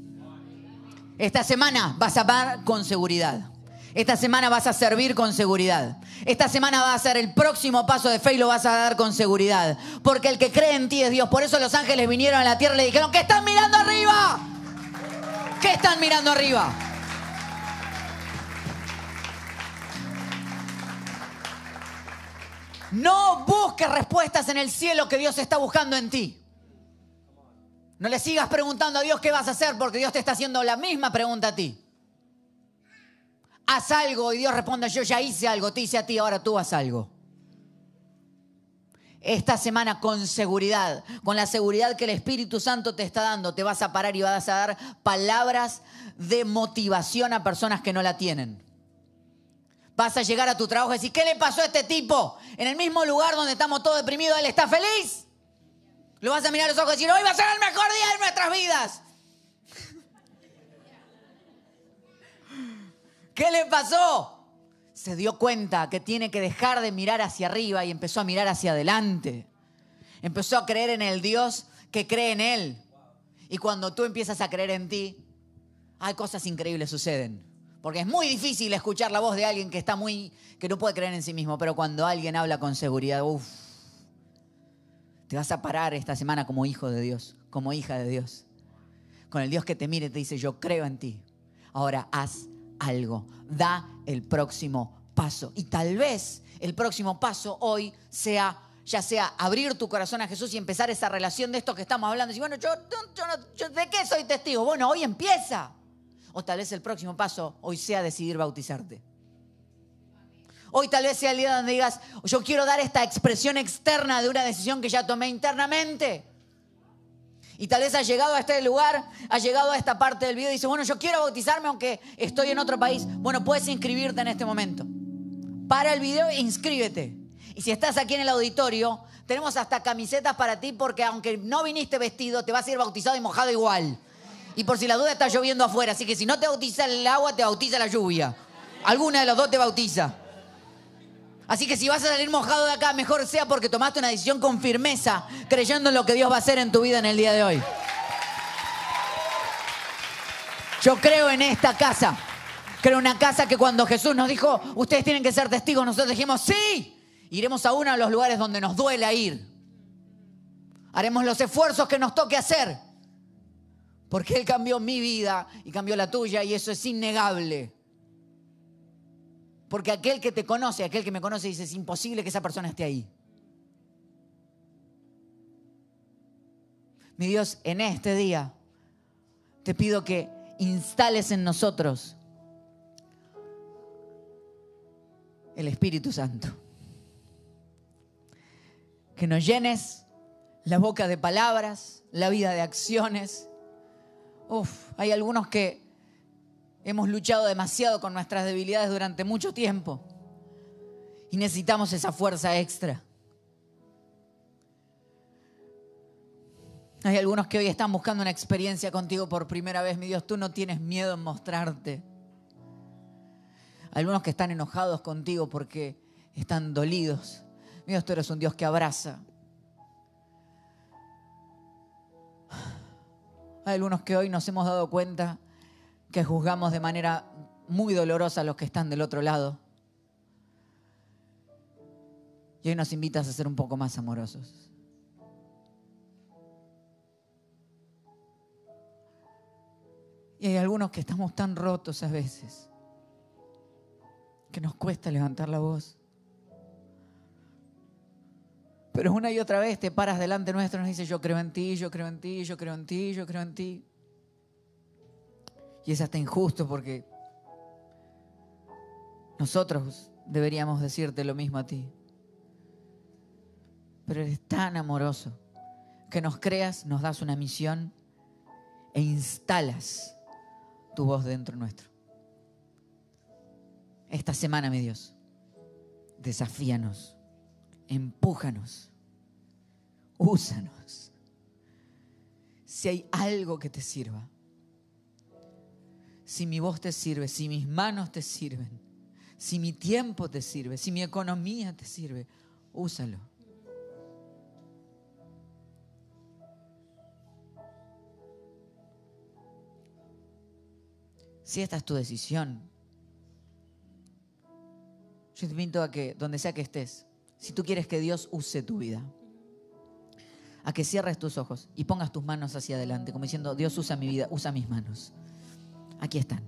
Esta semana vas a amar con seguridad. Esta semana vas a servir con seguridad. Esta semana va a ser el próximo paso de fe y lo vas a dar con seguridad. Porque el que cree en ti es Dios. Por eso los ángeles vinieron a la tierra y le dijeron, ¿qué están mirando arriba? ¿Qué están mirando arriba? No busques respuestas en el cielo que Dios está buscando en ti. No le sigas preguntando a Dios qué vas a hacer porque Dios te está haciendo la misma pregunta a ti. Haz algo y Dios responde, yo ya hice algo, te hice a ti, ahora tú haz algo. Esta semana con seguridad, con la seguridad que el Espíritu Santo te está dando, te vas a parar y vas a dar palabras de motivación a personas que no la tienen. Vas a llegar a tu trabajo y decir, ¿qué le pasó a este tipo? En el mismo lugar donde estamos todos deprimidos, ¿él está feliz? Lo vas a mirar a los ojos y decir, hoy va a ser el mejor día de nuestras vidas. ¿Qué le pasó? Se dio cuenta que tiene que dejar de mirar hacia arriba y empezó a mirar hacia adelante. Empezó a creer en el Dios que cree en Él. Y cuando tú empiezas a creer en ti, hay cosas increíbles suceden. Porque es muy difícil escuchar la voz de alguien que está muy, que no puede creer en sí mismo, pero cuando alguien habla con seguridad, uff, te vas a parar esta semana como hijo de Dios, como hija de Dios. Con el Dios que te mire y te dice, yo creo en ti. Ahora haz algo, da el próximo paso. Y tal vez el próximo paso hoy sea ya sea abrir tu corazón a Jesús y empezar esa relación de esto que estamos hablando. Y bueno, yo, yo, no- yo- ¿de qué soy testigo? Bueno, hoy empieza. O tal vez el próximo paso hoy sea decidir bautizarte. Hoy tal vez sea el día donde digas, yo quiero dar esta expresión externa de una decisión que ya tomé internamente. Y tal vez has llegado a este lugar, has llegado a esta parte del video y dices, bueno, yo quiero bautizarme aunque estoy en otro país. Bueno, puedes inscribirte en este momento. Para el video e inscríbete. Y si estás aquí en el auditorio, tenemos hasta camisetas para ti porque aunque no viniste vestido, te vas a ir bautizado y mojado igual. Y por si la duda está lloviendo afuera, así que si no te bautiza el agua, te bautiza la lluvia. Alguna de los dos te bautiza. Así que si vas a salir mojado de acá, mejor sea porque tomaste una decisión con firmeza, creyendo en lo que Dios va a hacer en tu vida en el día de hoy. Yo creo en esta casa. Creo en una casa que cuando Jesús nos dijo, ustedes tienen que ser testigos, nosotros dijimos, sí, iremos a uno de los lugares donde nos duela ir. Haremos los esfuerzos que nos toque hacer. Porque Él cambió mi vida y cambió la tuya y eso es innegable. Porque aquel que te conoce, aquel que me conoce, dice, es imposible que esa persona esté ahí. Mi Dios, en este día te pido que instales en nosotros el Espíritu Santo. Que nos llenes la boca de palabras, la vida de acciones. Uf, hay algunos que hemos luchado demasiado con nuestras debilidades durante mucho tiempo y necesitamos esa fuerza extra. Hay algunos que hoy están buscando una experiencia contigo por primera vez. Mi Dios, tú no tienes miedo en mostrarte. Algunos que están enojados contigo porque están dolidos. Mi Dios, tú eres un Dios que abraza. Hay algunos que hoy nos hemos dado cuenta que juzgamos de manera muy dolorosa a los que están del otro lado. Y hoy nos invitas a ser un poco más amorosos. Y hay algunos que estamos tan rotos a veces que nos cuesta levantar la voz. Pero una y otra vez te paras delante nuestro y nos dices, yo creo en ti, yo creo en ti, yo creo en ti, yo creo en ti. Y es hasta injusto porque nosotros deberíamos decirte lo mismo a ti. Pero eres tan amoroso que nos creas, nos das una misión e instalas tu voz dentro nuestro. Esta semana, mi Dios, desafíanos, empújanos, úsanos. Si hay algo que te sirva, si mi voz te sirve, si mis manos te sirven, si mi tiempo te sirve, si mi economía te sirve, úsalo. Si esta es tu decisión, yo te invito a que, donde sea que estés, si tú quieres que Dios use tu vida, a que cierres tus ojos y pongas tus manos hacia adelante, como diciendo, Dios usa mi vida, usa mis manos. Aquí están.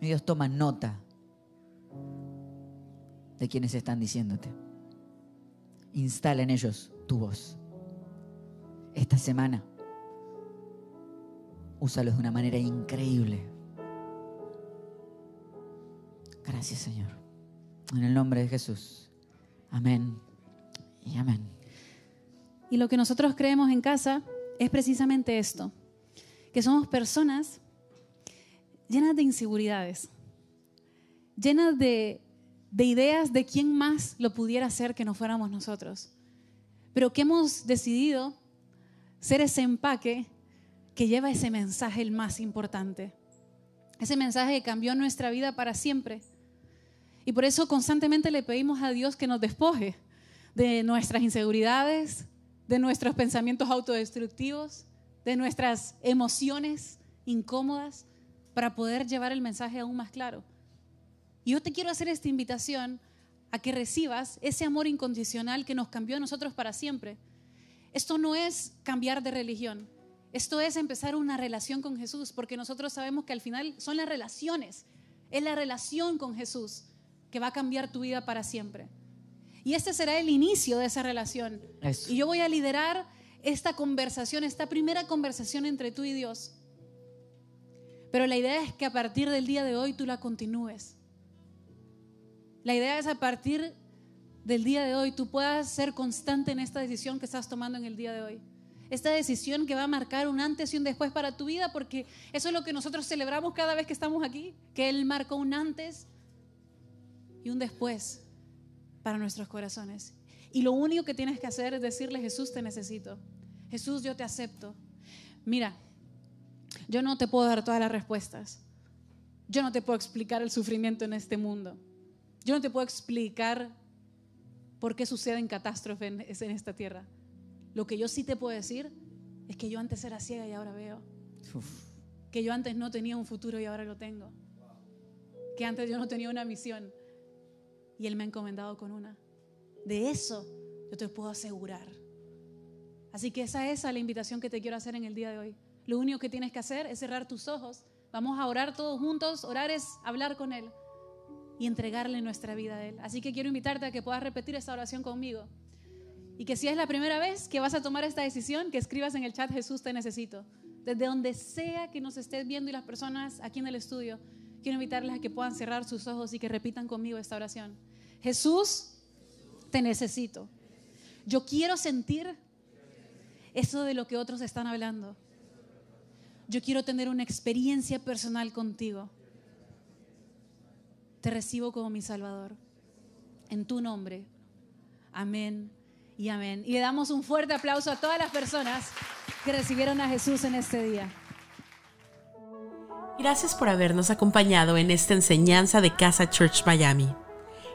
Mi Dios toma nota de quienes están diciéndote. Instala en ellos tu voz. Esta semana, úsalos de una manera increíble. Gracias, Señor. En el nombre de Jesús. Amén y amén. Y lo que nosotros creemos en casa es precisamente esto, que somos personas llenas de inseguridades, llenas de, de ideas de quién más lo pudiera hacer que no fuéramos nosotros, pero que hemos decidido ser ese empaque que lleva ese mensaje el más importante, ese mensaje que cambió nuestra vida para siempre. Y por eso constantemente le pedimos a Dios que nos despoje de nuestras inseguridades, de nuestros pensamientos autodestructivos, de nuestras emociones incómodas, para poder llevar el mensaje aún más claro. Y yo te quiero hacer esta invitación a que recibas ese amor incondicional que nos cambió a nosotros para siempre. Esto no es cambiar de religión, esto es empezar una relación con Jesús, porque nosotros sabemos que al final son las relaciones Es la relación con Jesús que va a cambiar tu vida para siempre. Y este será el inicio de esa relación. Eso. Y yo voy a liderar esta conversación, esta primera conversación entre tú y Dios. Pero la idea es que a partir del día de hoy tú la continúes. La idea es a partir del día de hoy tú puedas ser constante en esta decisión que estás tomando en el día de hoy. Esta decisión que va a marcar un antes y un después para tu vida, porque eso es lo que nosotros celebramos cada vez que estamos aquí, que Él marcó un antes y un después para nuestros corazones. Y lo único que tienes que hacer es decirle, Jesús, te necesito. Jesús, yo te acepto. Mira, yo no te puedo dar todas las respuestas. Yo no te puedo explicar el sufrimiento en este mundo. Yo no te puedo explicar por qué suceden catástrofes en, esta tierra. Lo que yo sí te puedo decir es que yo antes era ciega y ahora veo. Uf. Que yo antes no tenía un futuro y ahora lo tengo. Que antes yo no tenía una misión y Él me ha encomendado con una. De eso yo te puedo asegurar. Así que esa es la invitación que te quiero hacer en el día de hoy. Lo único que tienes que hacer es cerrar tus ojos. Vamos a orar todos juntos. Orar es hablar con Él y entregarle nuestra vida a Él. Así que quiero invitarte a que puedas repetir esta oración conmigo. Y que si es la primera vez que vas a tomar esta decisión, que escribas en el chat Jesús te necesito. Desde donde sea que nos estés viendo y las personas aquí en el estudio, quiero invitarles a que puedan cerrar sus ojos y que repitan conmigo esta oración. Jesús, te necesito. Yo quiero sentir eso de lo que otros están hablando. Yo quiero tener una experiencia personal contigo. Te recibo como mi Salvador. En tu nombre. Amén y amén. Y le damos un fuerte aplauso a todas las personas que recibieron a Jesús en este día. Gracias por habernos acompañado en esta enseñanza de Casa Church Miami.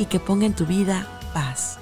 y que ponga en tu vida paz.